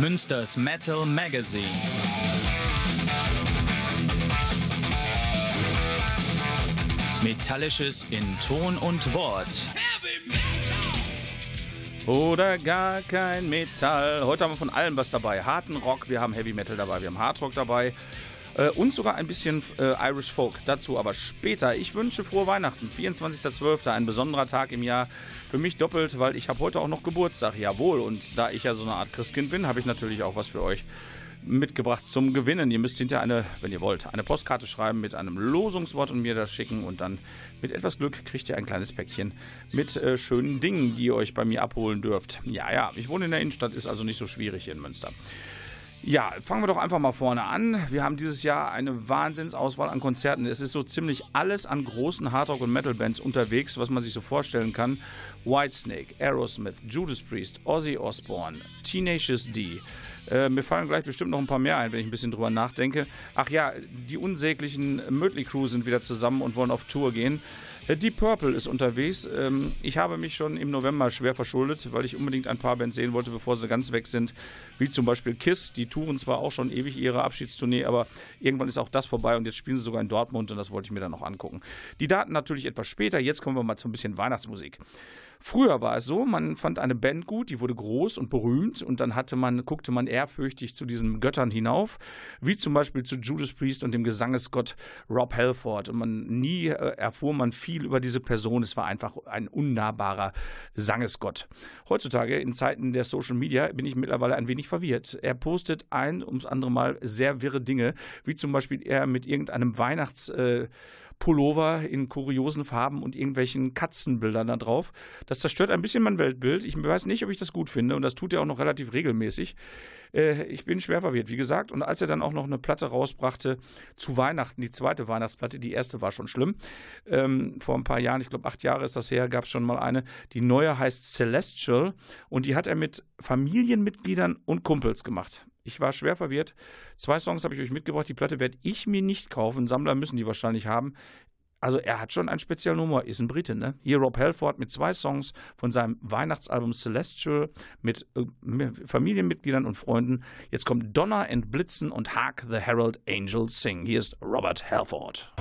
Münsters Metal Magazine. Metallisches in Ton und Wort. Oder gar kein Metall. Heute haben wir von allem was dabei. Harten Rock, wir haben Heavy Metal dabei, wir haben Hard Rock dabei äh, und sogar ein bisschen äh, Irish Folk. Dazu aber später. Ich wünsche frohe Weihnachten. 24.12., ein besonderer Tag im Jahr. Für mich doppelt, weil ich habe heute auch noch Geburtstag. Jawohl. Und da ich ja so eine Art Christkind bin, habe ich natürlich auch was für euch mitgebracht zum Gewinnen. Ihr müsst hinter eine, wenn ihr wollt, eine Postkarte schreiben mit einem Losungswort und mir das schicken und dann mit etwas Glück kriegt ihr ein kleines Päckchen mit äh, schönen Dingen, die ihr euch bei mir abholen dürft. Ja, ja, ich wohne in der Innenstadt, ist also nicht so schwierig hier in Münster. Ja, fangen wir doch einfach mal vorne an. Wir haben dieses Jahr eine Wahnsinnsauswahl an Konzerten. Es ist so ziemlich alles an großen Hardrock- und Metal-Bands unterwegs, was man sich so vorstellen kann. Whitesnake, Aerosmith, Judas Priest, Ozzy Osbourne, Tenacious D. Äh, mir fallen gleich bestimmt noch ein paar mehr ein, wenn ich ein bisschen drüber nachdenke. Ach ja, die unsäglichen Mötley Crew sind wieder zusammen und wollen auf Tour gehen. Äh, Deep Purple ist unterwegs. Ähm, ich habe mich schon im November schwer verschuldet, weil ich unbedingt ein paar Bands sehen wollte, bevor sie ganz weg sind. Wie zum Beispiel Kiss. Die touren zwar auch schon ewig ihre Abschiedstournee, aber irgendwann ist auch das vorbei und jetzt spielen sie sogar in Dortmund und das wollte ich mir dann noch angucken. Die Daten natürlich etwas später. Jetzt kommen wir mal zu ein bisschen Weihnachtsmusik. Früher war es so, man fand eine Band gut, die wurde groß und berühmt und dann hatte man, guckte man ehrfürchtig zu diesen Göttern hinauf, wie zum Beispiel zu Judas Priest und dem Gesangesgott Rob Halford. Und man nie äh, erfuhr man viel über diese Person. Es war einfach ein unnahbarer Sangesgott. Heutzutage, in Zeiten der Social Media, bin ich mittlerweile ein wenig verwirrt. Er postet ein ums andere Mal sehr wirre Dinge, wie zum Beispiel er mit irgendeinem Weihnachts äh, Pullover in kuriosen Farben und irgendwelchen Katzenbildern da drauf. Das zerstört ein bisschen mein Weltbild. Ich weiß nicht, ob ich das gut finde und das tut er auch noch relativ regelmäßig. Äh, ich bin schwer verwirrt, wie gesagt. Und als er dann auch noch eine Platte rausbrachte zu Weihnachten, die zweite Weihnachtsplatte, die erste war schon schlimm. Ähm, vor ein paar Jahren, ich glaube acht Jahre ist das her, gab es schon mal eine. Die neue heißt Celestial und die hat er mit Familienmitgliedern und Kumpels gemacht. Ich war schwer verwirrt. Zwei Songs habe ich euch mitgebracht. Die Platte werde ich mir nicht kaufen. Sammler müssen die wahrscheinlich haben. Also er hat schon einen speziellen Humor, ist ein Brite, ne? Hier Rob Halford mit zwei Songs von seinem Weihnachtsalbum Celestial mit äh, Familienmitgliedern und Freunden. Jetzt kommt Donner and Blitzen und Hark the Herald Angels Sing. Hier ist Robert Halford.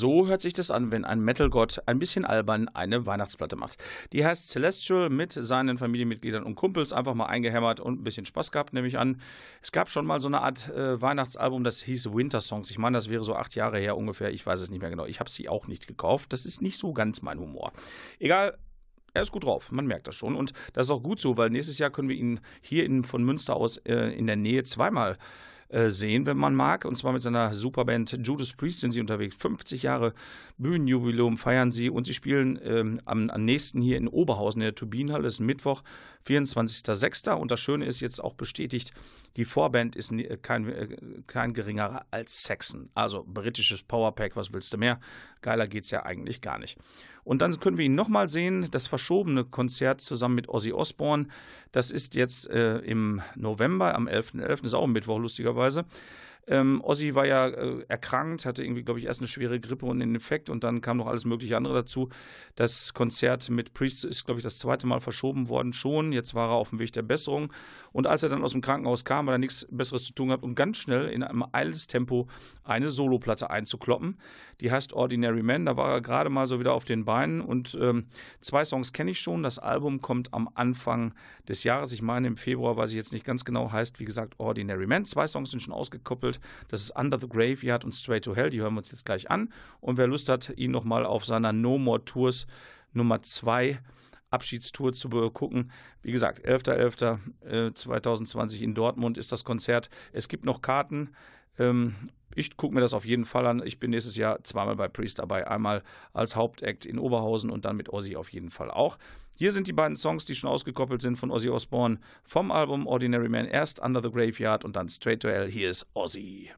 So hört sich das an, wenn ein Metal-Gott ein bisschen albern eine Weihnachtsplatte macht. Die heißt Celestial mit seinen Familienmitgliedern und Kumpels einfach mal eingehämmert und ein bisschen Spaß gehabt, nehme ich an. Es gab schon mal so eine Art äh, Weihnachtsalbum, das hieß Winter Songs. Ich meine, das wäre so acht Jahre her ungefähr. Ich weiß es nicht mehr genau. Ich habe sie auch nicht gekauft. Das ist nicht so ganz mein Humor. Egal, er ist gut drauf, man merkt das schon. Und das ist auch gut so, weil nächstes Jahr können wir ihn hier in, von Münster aus äh, in der Nähe zweimal äh, sehen, wenn man mag. Und zwar mit seiner Superband Judas Priest sind sie unterwegs. 50 Jahre Bühnenjubiläum feiern sie und sie spielen ähm, am, am, nächsten hier in Oberhausen in der Turbinenhalle. Das ist Mittwoch, 24.06. Und das Schöne ist jetzt auch bestätigt, die Vorband ist kein, äh, kein geringerer als Saxon. Also britisches Powerpack, was willst du mehr? Geiler geht's ja eigentlich gar nicht. Und dann können wir ihn nochmal sehen, das verschobene Konzert zusammen mit Ozzy Osbourne. Das ist jetzt äh, im November, am 11.11., .11., ist auch Mittwoch lustigerweise. Ähm, Ozzy war ja äh, erkrankt, hatte irgendwie, glaube ich, erst eine schwere Grippe und einen Infekt und dann kam noch alles mögliche andere dazu. Das Konzert mit Priest ist, glaube ich, das zweite Mal verschoben worden schon. Jetzt war er auf dem Weg der Besserung. Und als er dann aus dem Krankenhaus kam, weil er nichts Besseres zu tun gehabt, um ganz schnell in einem eiles Tempo eine Soloplatte einzukloppen. Die heißt Ordinary Man. Da war er gerade mal so wieder auf den Beinen und ähm, zwei Songs kenne ich schon. Das Album kommt am Anfang des Jahres. Ich meine, im Februar, weiß ich jetzt nicht ganz genau, heißt, wie gesagt, Ordinary Man. Zwei Songs sind schon ausgekoppelt. Das ist Under the Graveyard und Straight to Hell. Die hören wir uns jetzt gleich an. Und wer Lust hat, ihn nochmal auf seiner No More Tours Nummer 2 Abschiedstour zu gucken. Wie gesagt, 11.11.2020 in Dortmund ist das Konzert. Es gibt noch Karten. Ähm, ich gucke mir das auf jeden Fall an. Ich bin nächstes Jahr zweimal bei Priest dabei. Einmal als Hauptakt in Oberhausen und dann mit Ozzy auf jeden Fall auch. Hier sind die beiden Songs, die schon ausgekoppelt sind von Ozzy Osbourne vom Album Ordinary Man. Erst Under the Graveyard und dann Straight to Hell. Hier ist Ozzy.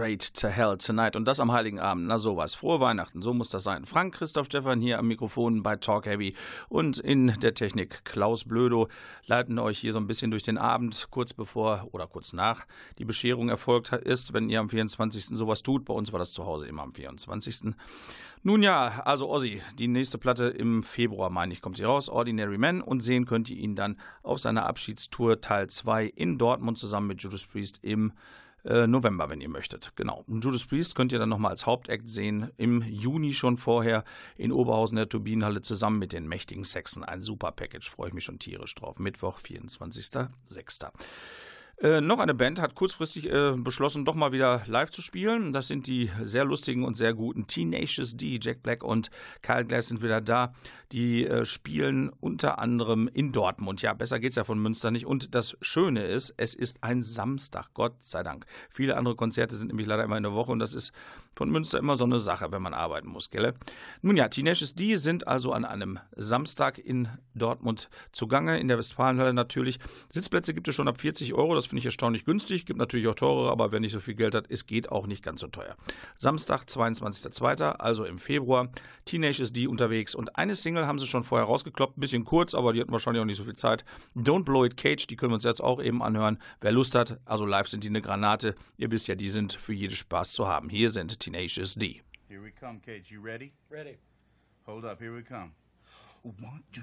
Straight to Hell Tonight und das am Heiligen Abend. Na sowas. Frohe Weihnachten, so muss das sein. Frank Christoph Stefan hier am Mikrofon bei Talk Heavy und in der Technik Klaus Blödo leiten euch hier so ein bisschen durch den Abend, kurz bevor oder kurz nach die Bescherung erfolgt ist, wenn ihr am 24. sowas tut. Bei uns war das zu Hause immer am 24. Nun ja, also Ozzy, die nächste Platte im Februar, meine ich, kommt sie raus, Ordinary Man und sehen könnt ihr ihn dann auf seiner Abschiedstour Teil 2 in Dortmund zusammen mit Judas Priest im äh, November, wenn ihr möchtet. Genau. Und Judas Priest könnt ihr dann nochmal als Hauptakt sehen. Im Juni schon vorher in Oberhausen der Turbinenhalle zusammen mit den mächtigen Sexen. Ein super Package. Freue ich mich schon tierisch drauf. Mittwoch, 24.06. Äh, noch eine Band hat kurzfristig äh, beschlossen, doch mal wieder live zu spielen. Das sind die sehr lustigen und sehr guten Tenacious D. Jack Black und Kyle Glass sind wieder da. Die äh, spielen unter anderem in Dortmund. Ja, besser geht's ja von Münster nicht. Und das Schöne ist, es ist ein Samstag, Gott sei Dank. Viele andere Konzerte sind nämlich leider immer in der Woche und das ist von Münster immer so eine Sache, wenn man arbeiten muss, gell? Nun ja, Tenacious D sind also an einem Samstag in Dortmund zugange, in der Westfalenhalle natürlich. Sitzplätze gibt es schon ab 40 Euro, das finde ich erstaunlich günstig. Gibt natürlich auch teurere, aber wer nicht so viel Geld hat, es geht auch nicht ganz so teuer. Samstag, 22.02., also im Februar. Tenacious D unterwegs und eine Single haben sie schon vorher rausgekloppt, ein bisschen kurz, aber die hatten wahrscheinlich auch nicht so viel Zeit. Don't Blow It Cage, die können wir uns jetzt auch eben anhören. Wer Lust hat, also live sind die eine Granate. Ihr wisst ja, die sind für jeden Spaß zu haben. Hier sind Tenacious D. Here we come, Cage. You ready? Ready. Hold up. Here we come. One, two.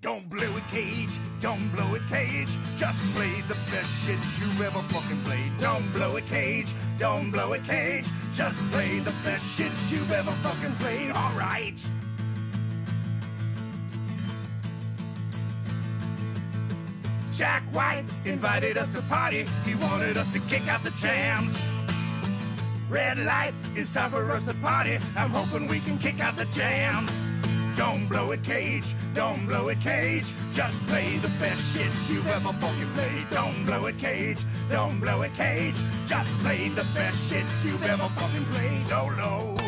Don't blow it, Cage. Don't blow it, Cage. Just play the best shit you ever fucking played. Don't blow it, Cage. Don't blow it, Cage. Just play the best shit you ever fucking played. All right. Jack White invited us to party. He wanted us to kick out the jams. Red light, it's time for us to party. I'm hoping we can kick out the jams. Don't blow it, Cage. Don't blow it, Cage. Just play the best shit you ever fucking played. Don't blow it, Cage. Don't blow it, Cage. Just play the best shit you've ever fucking played. Solo.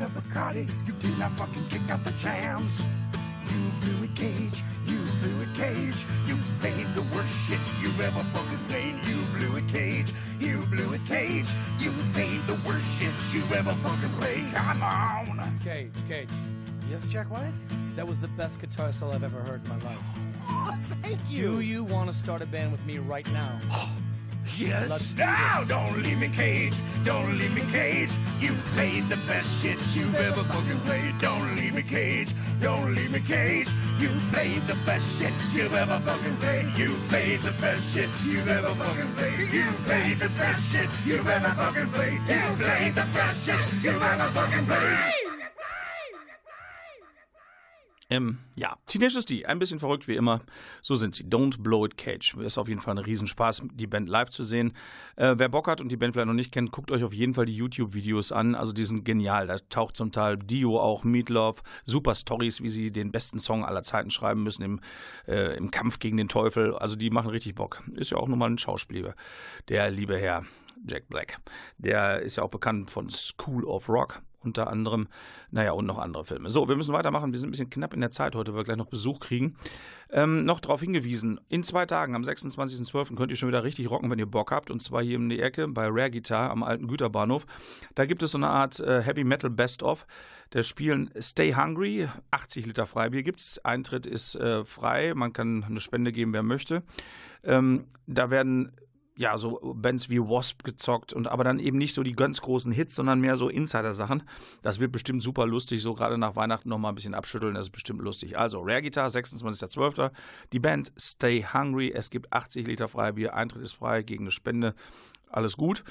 Is a Bacardi. You did not fucking kick out the jams. You blew it, Cage. You blew it, Cage. You played the worst shit you've ever fucking played. You blew it, Cage. You blew it, Cage. You played the worst shit you've ever fucking played. Come on. Cage, Cage. Yes, Jack White? That was the best guitar solo I've ever heard in my life. Oh, thank Do you want to start a band with me right now? Yes. Now, don't leave me, Cage. Don't leave me, Cage. You played the best shit you've ever fucking played. Don't leave me, Cage. Don't leave me, Cage. You played the best shit you've ever fucking played. You played the best shit you've ever fucking played. You played the best shit you've ever fucking played. You played the best shit you've ever fucking played. Ähm, ja, Tenacious D, ein bisschen verrückt wie immer. So sind sie. Don't Blow It Cage. Ist auf jeden Fall ein Riesenspaß, die Band live zu sehen. Äh, wer Bock hat und die Band vielleicht noch nicht kennt, guckt euch auf jeden Fall die YouTube-Videos an. Also die sind genial. Da taucht zum Teil Dio auch, Meatloaf, super Stories, wie sie den besten Song aller Zeiten schreiben müssen im, äh, im Kampf gegen den Teufel. Also die machen richtig Bock. Ist ja auch nochmal ein Schauspieler, der liebe Herr Jack Black. Der ist ja auch bekannt von School of Rock unter anderem. Naja, und noch andere Filme. So, wir müssen weitermachen. Wir sind ein bisschen knapp in der Zeit heute, weil wir gleich noch Besuch kriegen. Ähm, noch darauf hingewiesen, in zwei Tagen, am 26.12. könnt ihr schon wieder richtig rocken, wenn ihr Bock habt. Und zwar hier in die Ecke bei Rare Guitar am alten Güterbahnhof. Da gibt es so eine Art äh, Heavy Metal Best-of. Da spielen Stay Hungry, 80 Liter Freibier gibt's. Eintritt ist äh, frei, man kann eine Spende geben, wer möchte. Ähm, da werden ja, so Bands wie Wasp gezockt und aber dann eben nicht so die ganz großen Hits, sondern mehr so Insider-Sachen. Das wird bestimmt super lustig, so gerade nach Weihnachten nochmal ein bisschen abschütteln, das ist bestimmt lustig. Also, Rare Guitar, 26.12. Die Band Stay Hungry, es gibt 80 Liter Freibier, Eintritt ist frei gegen eine Spende, alles gut.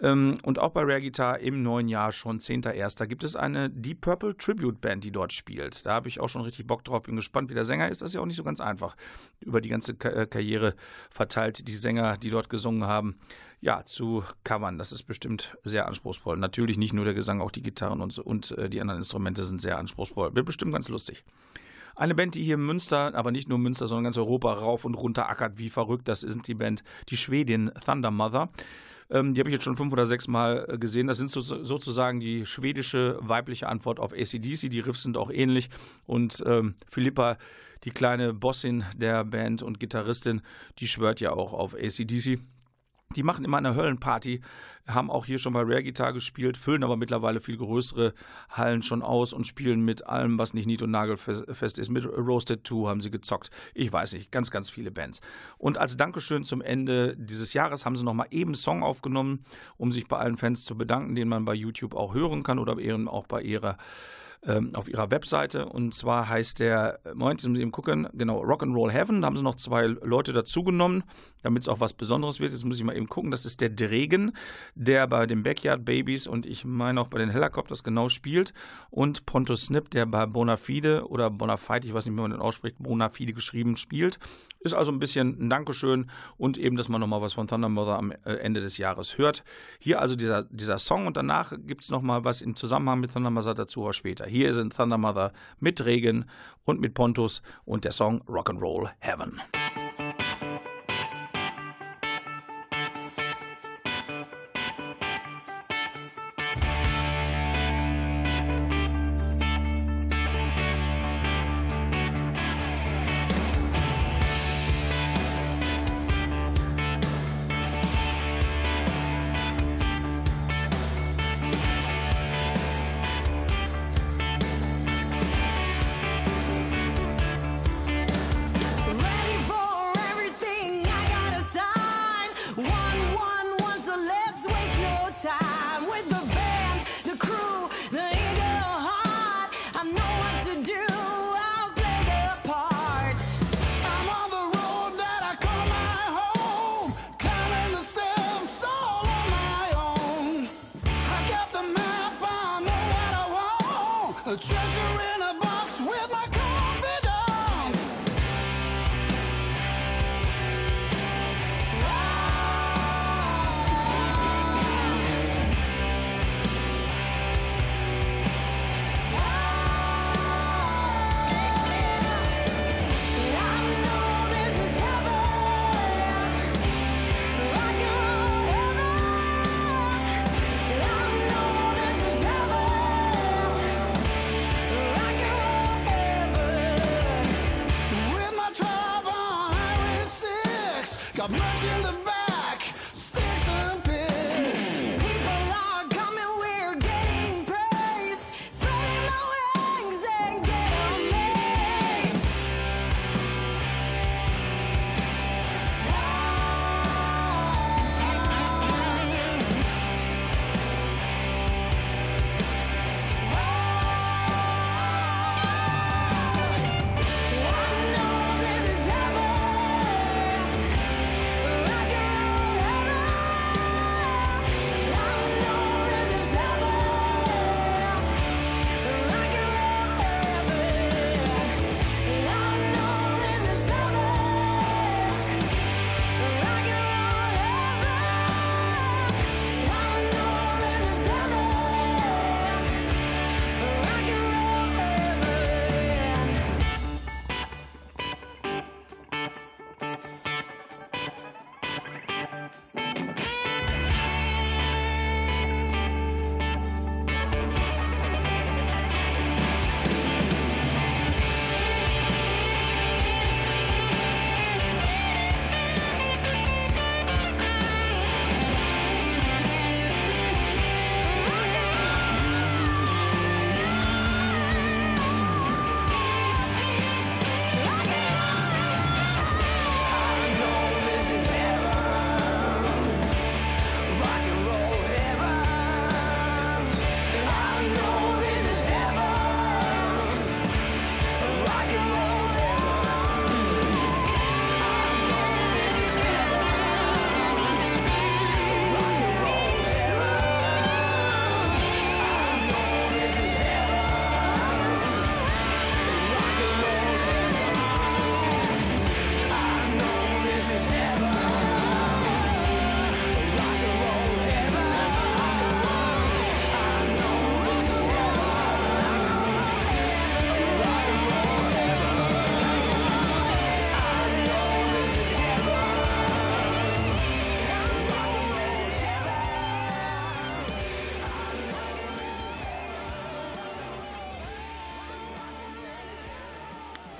Ähm, und auch bei Rare Guitar im neuen Jahr schon 10.01. gibt es eine Deep Purple Tribute Band, die dort spielt. Da habe ich auch schon richtig Bock drauf. Bin gespannt, wie der Sänger ist. Das ist ja auch nicht so ganz einfach. Über die ganze äh, Karriere verteilt die Sänger, die dort gesungen haben, ja, zu covern. Das ist bestimmt sehr anspruchsvoll. Natürlich nicht nur der Gesang, auch die Gitarren und, so, und äh, die anderen Instrumente sind sehr anspruchsvoll. Wird bestimmt ganz lustig. Eine Band, die hier in Münster, aber nicht nur Münster, sondern ganz Europa rauf und runter ackert wie verrückt, das ist die Band, die Schwedin Thunder Mother. Ähm, die habe ich jetzt schon fünf oder sechs Mal äh, gesehen. Das sind so, sozusagen die schwedische weibliche Antwort auf ACDC. Die Riffs sind auch ähnlich. Und ähm, Philippa, die kleine Bossin der Band und Gitarristin, die schwört ja auch auf ACDC. Die machen immer eine Höllenparty, haben auch hier schon bei Rare Guitar gespielt, füllen aber mittlerweile viel größere Hallen schon aus und spielen mit allem, was nicht nied- und nagelfest ist. Mit Roasted 2 haben sie gezockt. Ich weiß nicht, ganz, ganz viele Bands. Und als Dankeschön zum Ende dieses Jahres haben sie nochmal eben einen Song aufgenommen, um sich bei allen Fans zu bedanken, den man bei YouTube auch hören kann oder eben auch bei ihrer ähm, auf ihrer Webseite. Und zwar heißt der, äh, Moment, jetzt muss ich eben gucken, genau, Rock'n'Roll Heaven. Da haben sie noch zwei Leute dazugenommen, damit es auch was Besonderes wird. Jetzt muss ich mal eben gucken. Das ist der Dregen, der bei den Backyard Babies und ich meine auch bei den Helicopters genau spielt. Und Pontus Snip, der bei Bonafide oder Bonafide, ich weiß nicht, wie man den ausspricht, Bonafide geschrieben spielt. Ist also ein bisschen ein Dankeschön und eben, dass man nochmal was von Thunder Mother am äh, Ende des Jahres hört. Hier also dieser, dieser Song und danach gibt es nochmal was im Zusammenhang mit Thunder Mother dazu, aber später. Hier sind Thunder Mother mit Regen und mit Pontus und der Song Rock'n'Roll Heaven.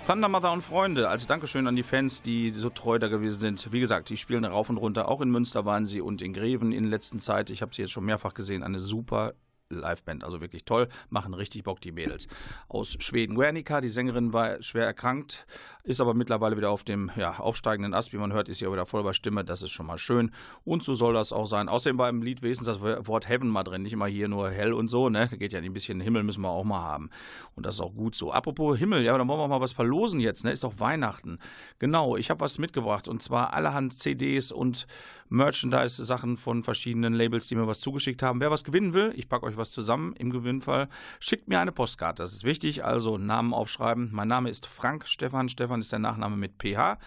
Thunder Mother und Freunde, als Dankeschön an die Fans, die so treu da gewesen sind. Wie gesagt, die spielen rauf und runter. Auch in Münster waren sie und in Greven in letzter Zeit. Ich habe sie jetzt schon mehrfach gesehen. Eine super Liveband, also wirklich toll, machen richtig Bock die Mädels. Aus Schweden, Guernica, die Sängerin war schwer erkrankt, ist aber mittlerweile wieder auf dem ja, aufsteigenden Ast, wie man hört, ist sie auch wieder voll bei Stimme, das ist schon mal schön und so soll das auch sein. Außerdem war im Lied wenigstens das Wort Heaven mal drin, nicht immer hier nur hell und so, ne, geht ja ein bisschen Himmel müssen wir auch mal haben und das ist auch gut so. Apropos Himmel, ja, dann wollen wir mal was verlosen jetzt, ne, ist doch Weihnachten. Genau, ich habe was mitgebracht und zwar allerhand CDs und Merchandise-Sachen von verschiedenen Labels, die mir was zugeschickt haben. Wer was gewinnen will, ich packe euch was zusammen im Gewinnfall, schickt mir eine Postkarte. Das ist wichtig, also Namen aufschreiben. Mein Name ist Frank Stefan. Stefan ist der Nachname mit PH.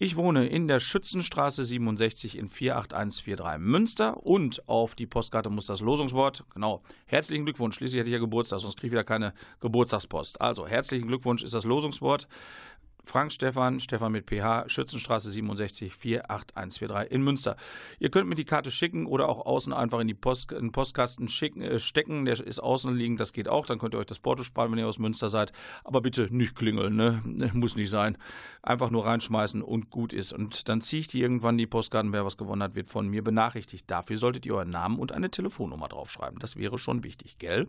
Ich wohne in der Schützenstraße 67 in 48143 Münster und auf die Postkarte muss das Losungswort, genau, herzlichen Glückwunsch, schließlich hätte ich ja Geburtstag, sonst kriege ich wieder keine Geburtstagspost. Also, herzlichen Glückwunsch ist das Losungswort. Frank Stefan, Stefan mit PH, Schützenstraße 67 48143 in Münster. Ihr könnt mir die Karte schicken oder auch außen einfach in, die Post, in den Postkasten schicken, äh, stecken. Der ist außen liegend, das geht auch. Dann könnt ihr euch das Porto sparen, wenn ihr aus Münster seid. Aber bitte nicht klingeln, ne? Muss nicht sein. Einfach nur reinschmeißen und gut ist. Und dann ziehe ich die irgendwann die Postkarten. Wer was gewonnen hat, wird von mir benachrichtigt. Dafür solltet ihr euren Namen und eine Telefonnummer draufschreiben. Das wäre schon wichtig, gell?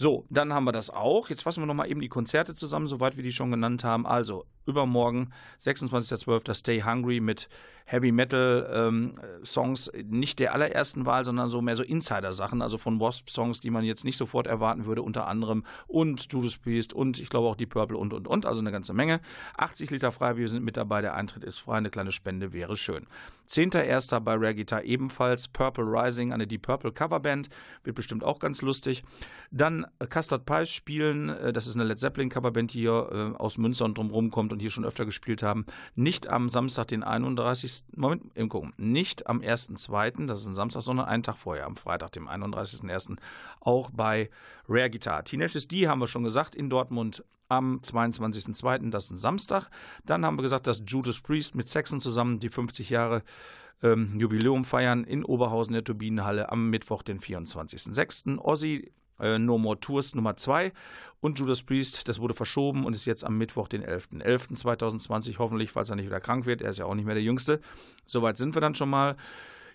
So, dann haben wir das auch. Jetzt fassen wir nochmal eben die Konzerte zusammen, soweit wir die schon genannt haben. Also, übermorgen, 26.12. Stay Hungry mit Heavy Metal ähm, Songs, nicht der allerersten Wahl, sondern so mehr so Insider-Sachen, also von Wasp-Songs, die man jetzt nicht sofort erwarten würde, unter anderem und Judas Priest und ich glaube auch die Purple und und und, also eine ganze Menge. 80 Liter Freibier sind mit dabei, der Eintritt ist frei, eine kleine Spende wäre schön. 10.1. bei Rare Guitar ebenfalls Purple Rising, eine Deep Purple Coverband, wird bestimmt auch ganz lustig. Dann Custard Pies spielen, äh, das ist eine Led Zeppelin Coverband, die hier äh, aus Münster und drumherum kommt und hier schon öfter gespielt haben. Nicht am Samstag, den 31. Moment, eben gucken, nicht am 1.2., das ist ein Samstag, sondern einen Tag vorher, am Freitag, dem 31.1. auch bei Rare Guitar. Teenage is D haben wir schon gesagt, in Dortmund am 22.02., das ist ein Samstag. Dann haben wir gesagt, dass Judas Priest mit Saxon zusammen die 50 Jahre ähm, Jubiläum feiern in Oberhausen der Turbinenhalle am Mittwoch, den 24.06. Ozzy äh, No More Tours Nummer 2 und Judas Priest, das wurde verschoben und ist jetzt am Mittwoch, den 11.11.2020 hoffentlich, falls er nicht wieder krank wird. Er ist ja auch nicht mehr der Jüngste. Soweit sind wir dann schon mal.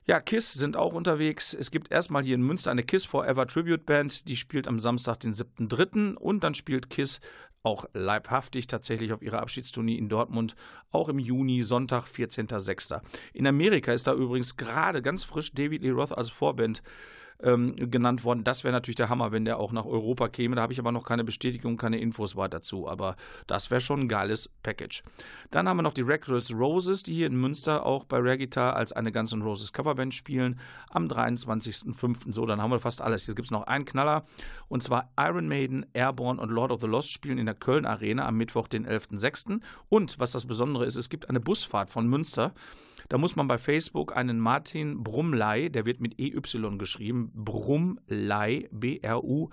Ja, KISS sind auch unterwegs. Es gibt erstmal hier in Münster eine KISS Forever Tribute Band, die spielt am Samstag, den 7.3. und dann spielt KISS auch leibhaftig tatsächlich auf ihrer Abschiedstournee in Dortmund, auch im Juni, Sonntag, 14.06. In Amerika ist da übrigens gerade ganz frisch David Lee Roth als Vorband ähm, genannt worden. Das wäre natürlich der Hammer, wenn der auch nach Europa käme. Da habe ich aber noch keine Bestätigung, keine Infos weiter dazu. Aber das wäre schon ein geiles Package. Dann haben wir noch die Girls Roses, die hier in Münster auch bei Rare Guitar als eine Guns N' Roses Coverband spielen. Am 23.05. So, dann haben wir fast alles. Jetzt gibt es noch einen Knaller. Und zwar Iron Maiden, Airborne und Lord of the Lost spielen in der Köln Arena am Mittwoch, den 11.06. Und was das Besondere ist, es gibt eine Busfahrt von Münster. Da muss man bei Facebook einen Martin Brumley, der wird mit EY geschrieben, Brumley, B-R-U-M-L-E-Y,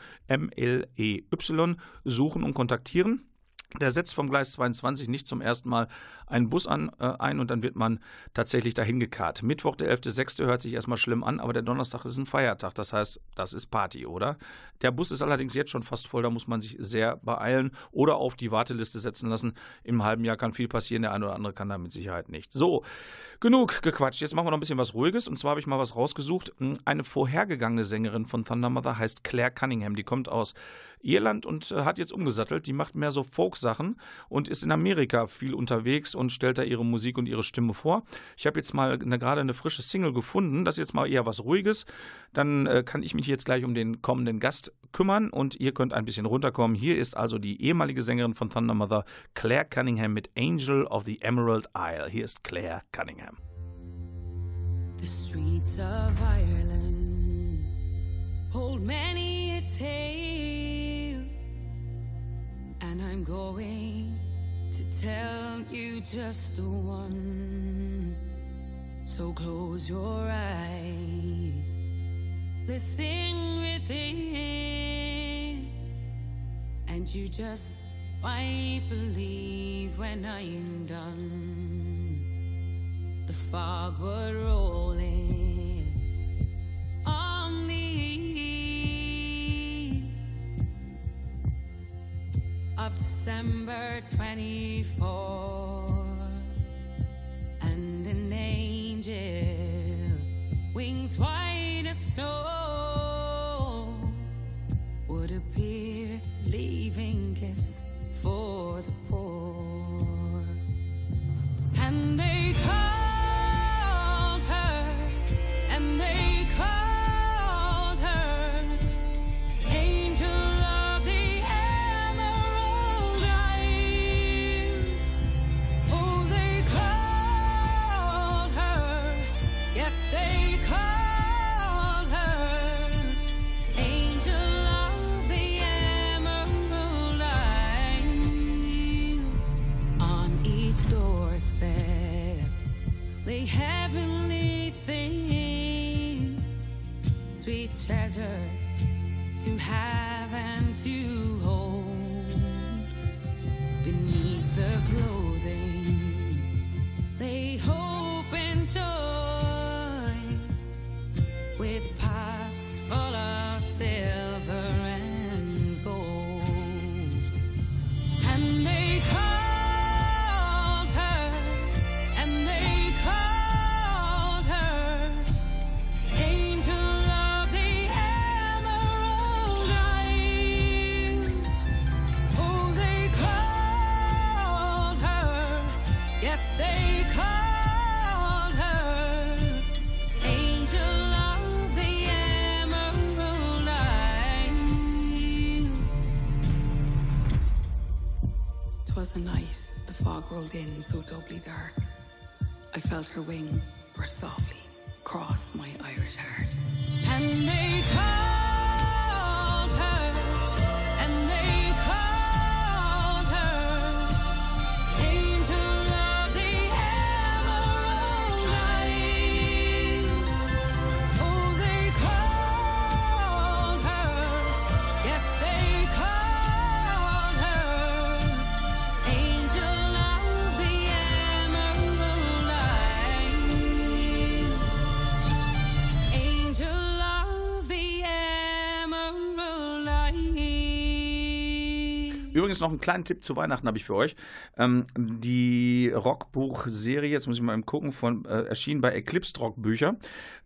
suchen und kontaktieren. Der setzt vom Gleis 22 nicht zum ersten Mal einen Bus an, äh, ein und dann wird man tatsächlich dahin gekarrt. Mittwoch, der 11.06. hört sich erstmal schlimm an, aber der Donnerstag ist ein Feiertag. Das heißt, das ist Party, oder? Der Bus ist allerdings jetzt schon fast voll, da muss man sich sehr beeilen oder auf die Warteliste setzen lassen. Im halben Jahr kann viel passieren, der eine oder andere kann da mit Sicherheit nicht. So, genug gequatscht. Jetzt machen wir noch ein bisschen was Ruhiges und zwar habe ich mal was rausgesucht. Eine vorhergegangene Sängerin von Thunder Mother heißt Claire Cunningham. Die kommt aus Irland und äh, hat jetzt umgesattelt. Die macht mehr so Folk-Sachen und ist in Amerika viel unterwegs und stellt da ihre Musik und ihre Stimme vor. Ich habe jetzt mal gerade eine frische Single gefunden. Das ist jetzt mal eher was Ruhiges. Dann äh, kann ich mich jetzt gleich um den kommenden Gast kümmern und ihr könnt ein bisschen runterkommen. Hier ist also die ehemalige Sängerin von Thunder Mother, Claire Cunningham mit Angel of the Emerald Isle. Hier ist Claire Cunningham. The streets of Ireland hold many a tale, and I'm going to tell you just the one. So close your eyes, listen within, and you just might believe when I'm done the fog would roll of December 24 and an angel wings white as snow would appear leaving gifts for the poor. And they called treasure to have and to hold. Beneath the clothing rolled in so doubly dark. I felt her wing brush softly cross my Irish heart. And they called Übrigens noch einen kleinen Tipp zu Weihnachten habe ich für euch. Ähm, die Rockbuch-Serie, jetzt muss ich mal eben gucken, von, äh, erschienen bei Eclipse Rockbücher.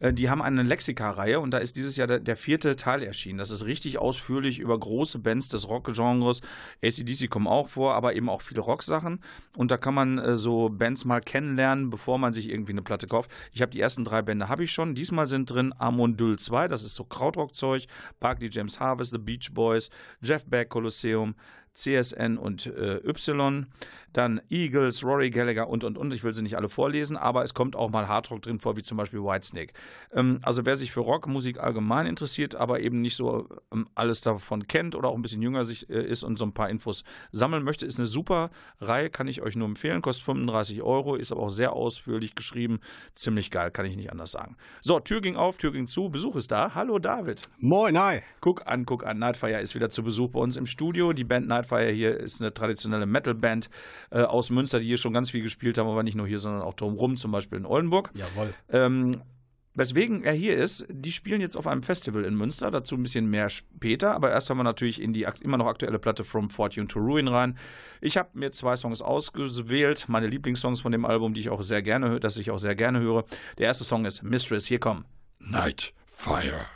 Äh, die haben eine Lexika-Reihe und da ist dieses Jahr der, der vierte Teil erschienen. Das ist richtig ausführlich über große Bands des Rockgenres. ACDC kommen auch vor, aber eben auch viele Rocksachen. Und da kann man äh, so Bands mal kennenlernen, bevor man sich irgendwie eine Platte kauft. Ich habe die ersten drei Bände habe ich schon. Diesmal sind drin Amondyl 2, das ist so Krautrockzeug, Barkley James Harvest, The Beach Boys, Jeff Beck, Colosseum, CSN und äh, Y, dann Eagles, Rory Gallagher und und und. Ich will sie nicht alle vorlesen, aber es kommt auch mal Hardrock drin vor, wie zum Beispiel Whitesnake. Ähm, also wer sich für Rockmusik allgemein interessiert, aber eben nicht so ähm, alles davon kennt oder auch ein bisschen jünger sich, äh, ist und so ein paar Infos sammeln möchte, ist eine super Reihe, kann ich euch nur empfehlen. Kostet 35 Euro, ist aber auch sehr ausführlich geschrieben. Ziemlich geil, kann ich nicht anders sagen. So, Tür ging auf, Tür ging zu, Besuch ist da. Hallo David. Moin, hi. Guck an, guck an. Nightfire ist wieder zu Besuch bei uns im Studio. Die Band Nightfire hier ist eine traditionelle Metalband äh, aus Münster, die hier schon ganz viel gespielt haben, aber nicht nur hier, sondern auch drumherum, zum Beispiel in Oldenburg. Jawohl. Ähm, weswegen er hier ist, die spielen jetzt auf einem Festival in Münster, dazu ein bisschen mehr später, aber erst haben wir natürlich in die immer noch aktuelle Platte From Fortune to Ruin rein. Ich habe mir zwei Songs ausgewählt, meine Lieblingssongs von dem Album, die ich auch sehr gerne höre, das ich auch sehr gerne höre. Der erste Song ist Mistress, hier kommen. Night Fire.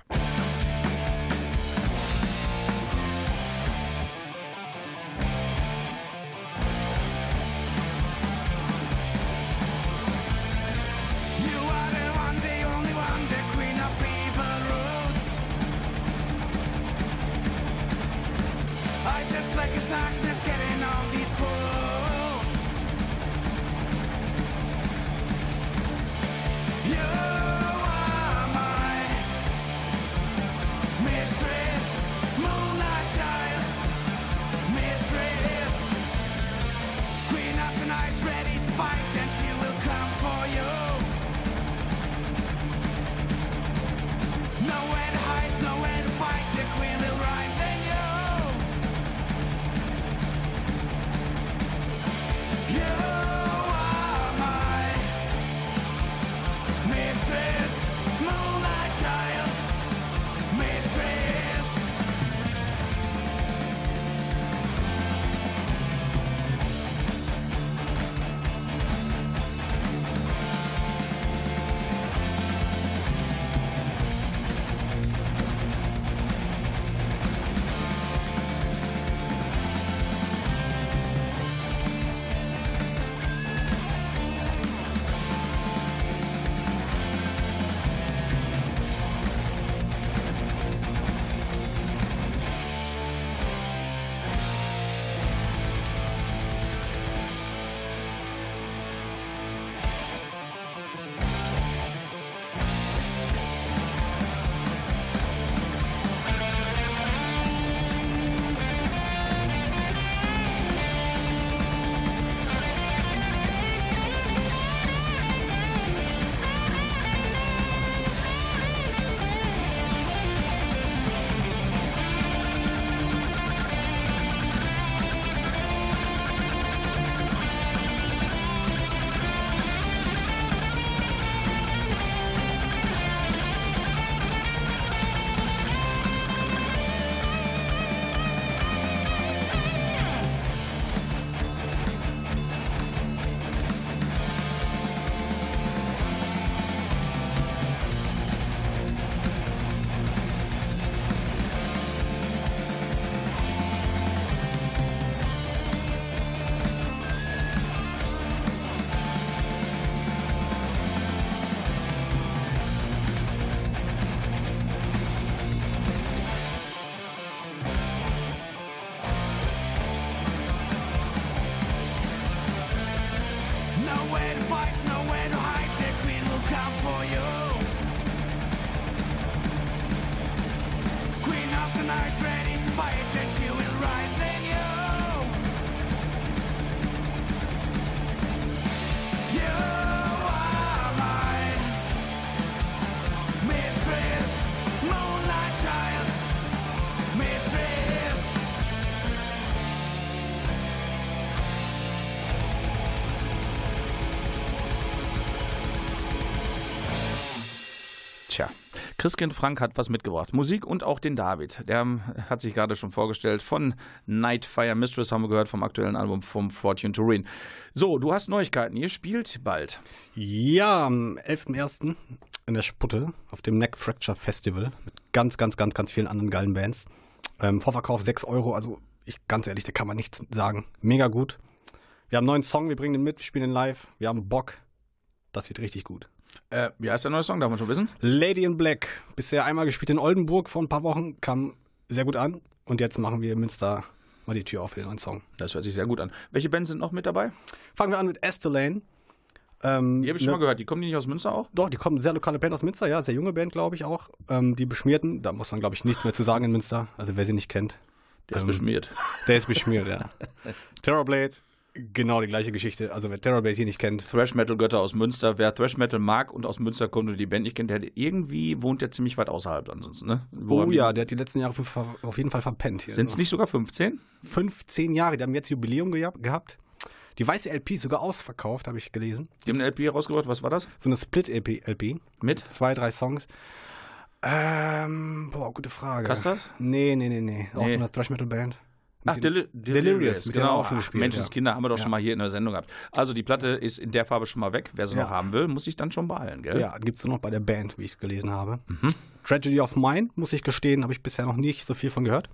Christkind Frank hat was mitgebracht. Musik und auch den David. Der hat sich gerade schon vorgestellt. Von Nightfire Mistress haben wir gehört, vom aktuellen Album vom Fortune Turin. So, du hast Neuigkeiten. Ihr spielt bald. Ja, am 11.01. in der Sputte auf dem Neck Fracture Festival mit ganz, ganz, ganz, ganz vielen anderen geilen Bands. Ähm, Vorverkauf 6 Euro, also ich ganz ehrlich, da kann man nichts sagen. Mega gut. Wir haben einen neuen Song, wir bringen den mit, wir spielen den live, wir haben Bock. Das wird richtig gut. Äh, wie heißt der neue Song? Darf man schon wissen? Lady in Black. Bisher einmal gespielt in Oldenburg vor ein paar Wochen, kam sehr gut an. Und jetzt machen wir in Münster mal die Tür auf für den neuen Song. Das hört sich sehr gut an. Welche Bands sind noch mit dabei? Fangen wir an mit Estolane. Ähm, Die habe ich schon ne- mal gehört. Die kommen die nicht aus Münster auch? Doch, die kommen sehr lokale Band aus Münster, ja, sehr junge Band, glaube ich auch. Ähm, die Beschmierten, da muss man, glaube ich, nichts mehr zu sagen in Münster. Also wer sie nicht kennt. Der ist ähm, beschmiert. Der ist beschmiert, ja. Terrorblade, genau die gleiche Geschichte. Also wer Terrorblade hier nicht kennt, Thrash Metal Götter aus Münster. Wer Thrash Metal mag und aus Münster kommt und die Band nicht kennt, der irgendwie wohnt der ziemlich weit außerhalb ansonsten, ne? Wo oh ja, der hat die letzten Jahre auf- jeden Fall verpennt hier. Sind es nicht sogar 15? 15 Jahre, die haben jetzt Jubiläum geha- gehabt. Die weiße LP ist sogar ausverkauft, habe ich gelesen. Die haben eine LP rausgebracht. Was war das? So eine Split-LP. LP. Mit? Zwei, drei Songs. Ähm, boah, gute Frage. Custard? Nee, nee, nee, nee. Auch Nee. so eine Thrash-Metal-Band. Ach, Deli Delirious, Delirious, genau. auch Ach, gespielt, Menschenskinder haben wir doch Ja. schon mal hier in der Sendung gehabt. Also die Platte ist in der Farbe schon mal weg. Wer sie Ja. noch haben will, muss sich dann schon beeilen, gell? Ja, gibt's nur noch bei der Band, wie ich es gelesen habe. Mhm. Tragedy of Mine, muss ich gestehen, habe ich bisher noch nicht so viel von gehört.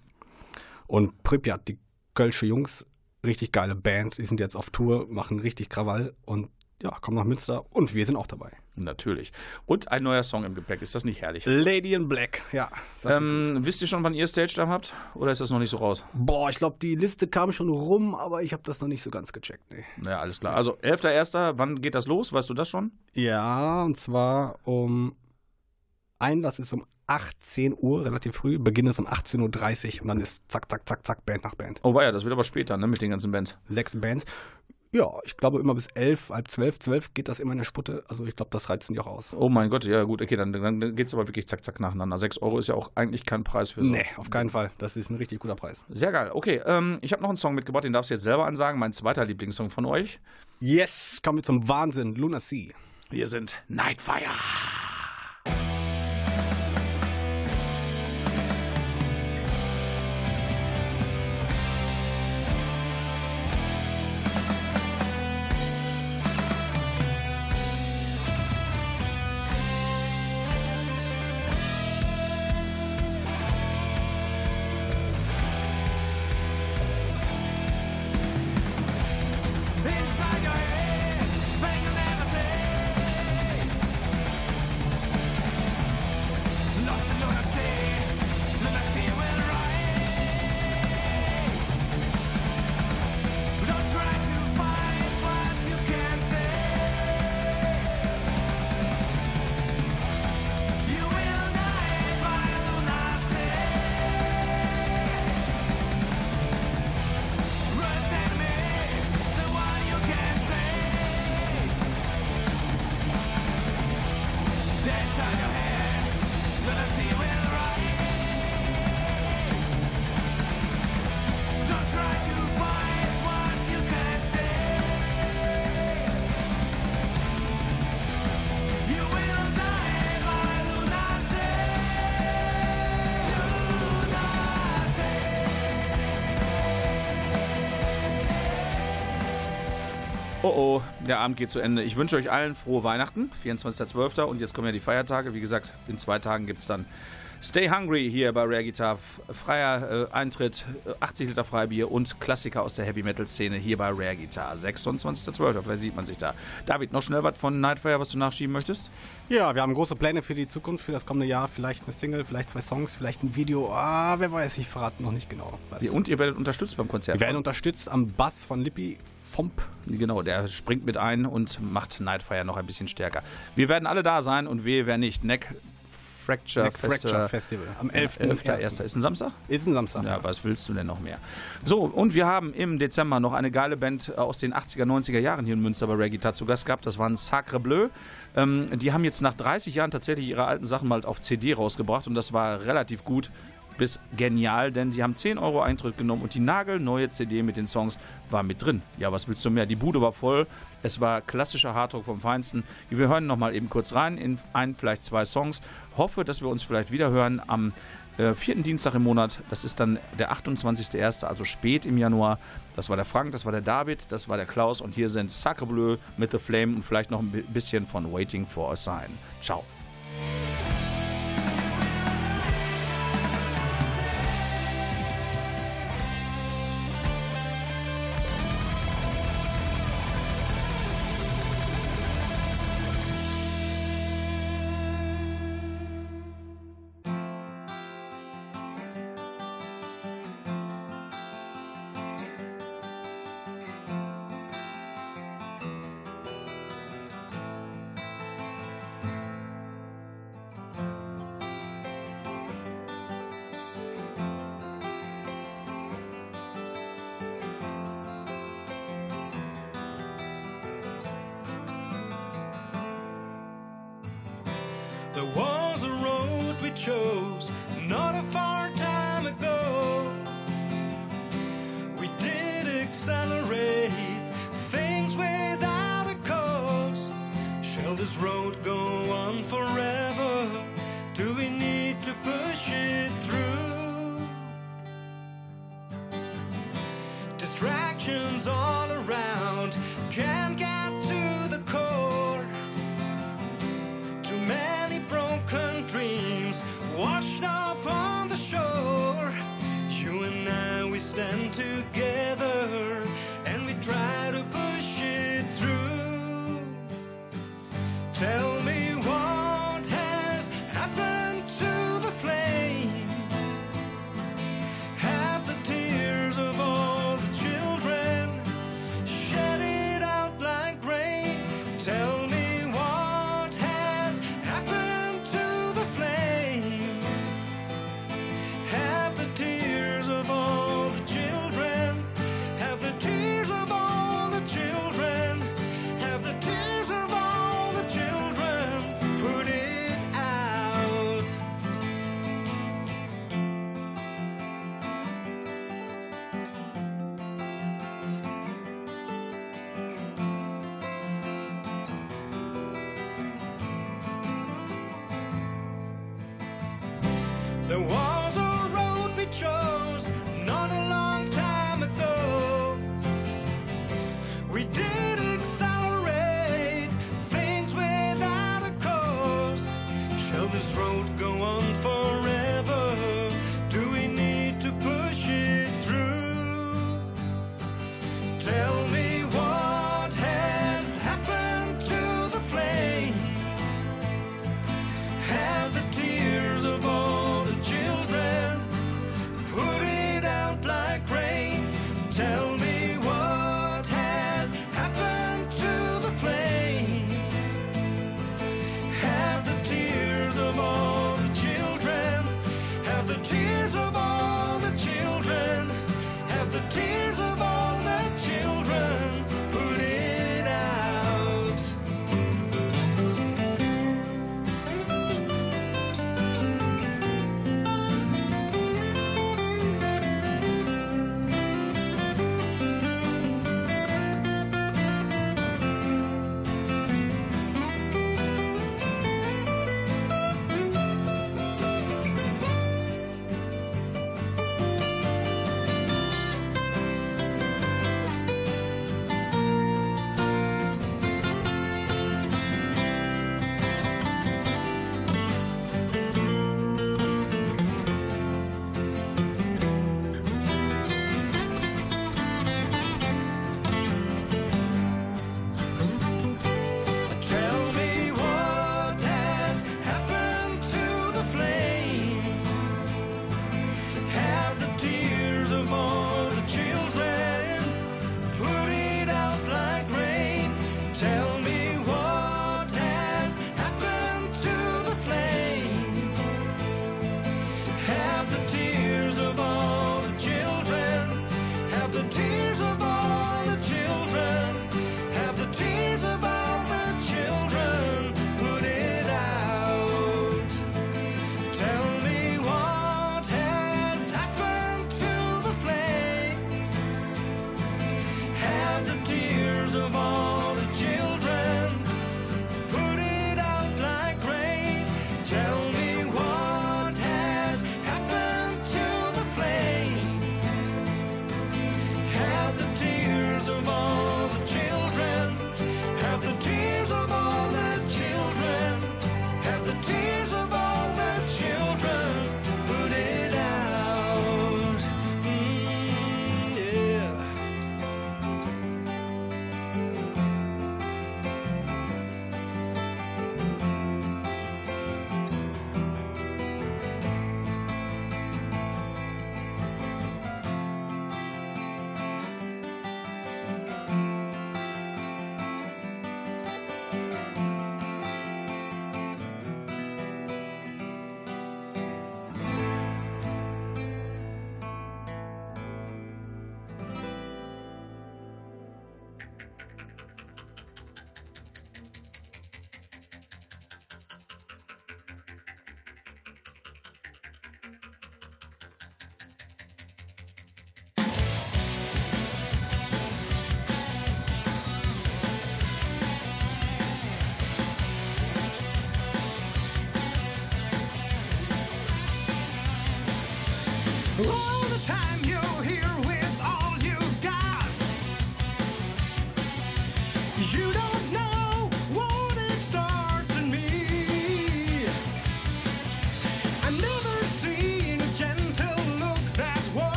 Und Pripyat, die Kölsche Jungs, richtig geile Band. Die sind jetzt auf Tour, machen richtig Krawall und ja, kommen nach Münster und wir sind auch dabei. Natürlich. Und ein neuer Song im Gepäck. Ist das nicht herrlich? Lady in Black, ja. das- Ähm, wisst ihr schon, wann ihr Stage-Time habt? Oder ist das noch nicht so raus? Boah, ich glaube, die Liste kam schon rum, aber ich habe das noch nicht so ganz gecheckt. Nee. Ja, alles klar. Also 11.01. Wann geht das los? Weißt du das schon? Ja, und zwar um Einlass ist um 18 Uhr, relativ früh. Beginn ist um 18.30 Uhr und dann ist zack, zack, zack, zack, Band nach Band. Oh, war ja, das wird aber später, ne, mit den ganzen Bands. Sechs Bands. Ja, ich glaube immer bis 11, halb 12, 12 geht das immer in der Sputte. Also ich glaube, das reizt die auch aus. Oh mein Gott, ja gut, okay, dann, dann geht es aber wirklich zack, zack nacheinander. 6 Euro ist ja auch eigentlich kein Preis für so. Nee, auf keinen Fall. Das ist ein richtig guter Preis. Sehr geil. Okay, ähm, ich habe noch einen Song mitgebracht, den darfst du jetzt selber ansagen. Mein zweiter Lieblingssong von euch. Yes, kommen wir zum Wahnsinn. Luna Sea. Wir sind Nightfire. Der Abend geht zu Ende. Ich wünsche euch allen frohe Weihnachten, 24.12. Und jetzt kommen ja die Feiertage. Wie gesagt, in zwei Tagen gibt es dann Stay Hungry hier bei Rare Guitar. Freier äh, Eintritt, äh, 80 Liter Freibier und Klassiker aus der Heavy Metal Szene hier bei Rare Guitar. 26.12. Vielleicht sieht man sich da. David, noch schnell was von Nightfire, was du nachschieben möchtest? Ja, wir haben große Pläne für die Zukunft, für das kommende Jahr. Vielleicht eine Single, vielleicht zwei Songs, vielleicht ein Video. Ah, wer weiß, ich verrate noch nicht genau. Was. Und ihr werdet unterstützt beim Konzert. Wir werden unterstützt am Bass von Lippi Fomp. Genau, der springt mit ein und macht Nightfire noch ein bisschen stärker. Wir werden alle da sein und wehe, wer nicht. Neck Fracture, Fracture Festival. Am 11.1.. 11.1. Ist ein Samstag? Ist ein Samstag. Ja, was willst du denn noch mehr? So, und wir haben im Dezember noch eine geile Band aus den 80er, 90er Jahren hier in Münster bei Reggae zu Gast gehabt. Das waren Sacre Bleu. Ähm, die haben jetzt nach 30 Jahren tatsächlich ihre alten Sachen mal auf CD rausgebracht und das war relativ gut. Bis genial, denn sie haben 10 Euro Eintritt genommen und die nagelneue CD mit den Songs war mit drin. Ja, was willst du mehr? Die Bude war voll. Es war klassischer Hardrock vom Feinsten. Wir hören nochmal eben kurz rein in ein, vielleicht zwei Songs. Hoffe, dass wir uns vielleicht wieder hören am äh, vierten Dienstag im Monat. Das ist dann der 28.01., also spät im Januar. Das war der Frank, das war der David, das war der Klaus und hier sind Sacre Bleu mit The Flame und vielleicht noch ein bi- bisschen von Waiting for a Sign. Ciao.